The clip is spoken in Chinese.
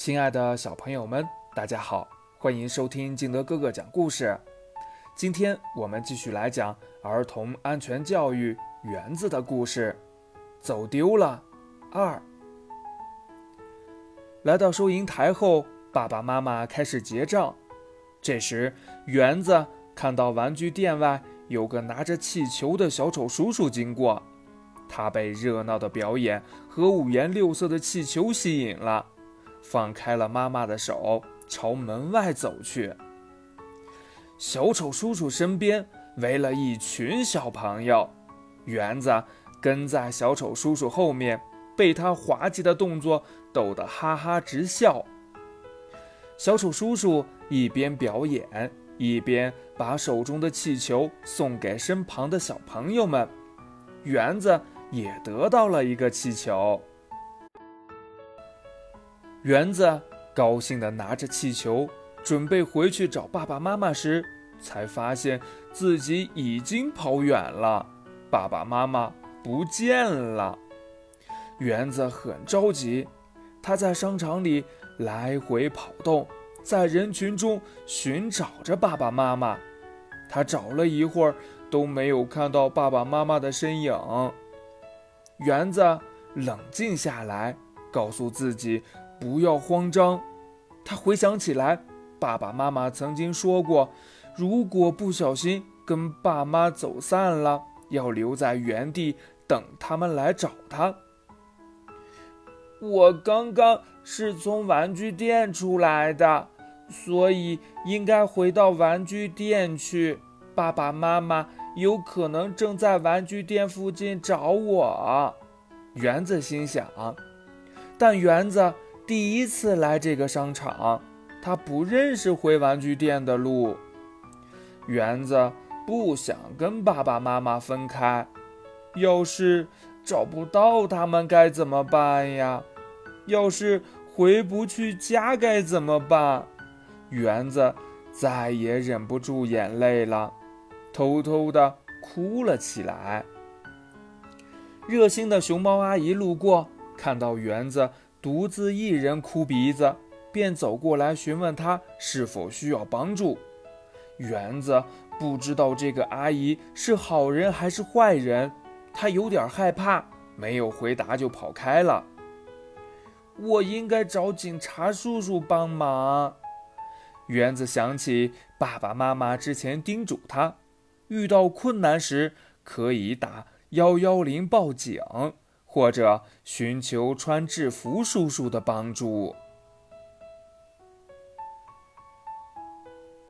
亲爱的小朋友们，大家好，欢迎收听敬德哥哥讲故事。今天我们继续来讲儿童安全教育园子的故事。走丢了二。来到收银台后，爸爸妈妈开始结账。这时，园子看到玩具店外有个拿着气球的小丑叔叔经过，他被热闹的表演和五颜六色的气球吸引了。放开了妈妈的手，朝门外走去。小丑叔叔身边围了一群小朋友，园子跟在小丑叔叔后面，被他滑稽的动作逗得哈哈直笑。小丑叔叔一边表演，一边把手中的气球送给身旁的小朋友们，园子也得到了一个气球。园子高兴地拿着气球，准备回去找爸爸妈妈时，才发现自己已经跑远了，爸爸妈妈不见了。园子很着急，他在商场里来回跑动，在人群中寻找着爸爸妈妈。他找了一会儿都没有看到爸爸妈妈的身影。园子冷静下来，告诉自己。不要慌张，他回想起来，爸爸妈妈曾经说过，如果不小心跟爸妈走散了，要留在原地等他们来找他。我刚刚是从玩具店出来的，所以应该回到玩具店去。爸爸妈妈有可能正在玩具店附近找我。园子心想，但园子。第一次来这个商场，他不认识回玩具店的路。园子不想跟爸爸妈妈分开，要是找不到他们该怎么办呀？要是回不去家该怎么办？园子再也忍不住眼泪了，偷偷的哭了起来。热心的熊猫阿姨路过，看到园子。独自一人哭鼻子，便走过来询问他是否需要帮助。园子不知道这个阿姨是好人还是坏人，他有点害怕，没有回答就跑开了。我应该找警察叔叔帮忙。园子想起爸爸妈妈之前叮嘱他，遇到困难时可以打幺幺零报警。或者寻求穿制服叔叔的帮助。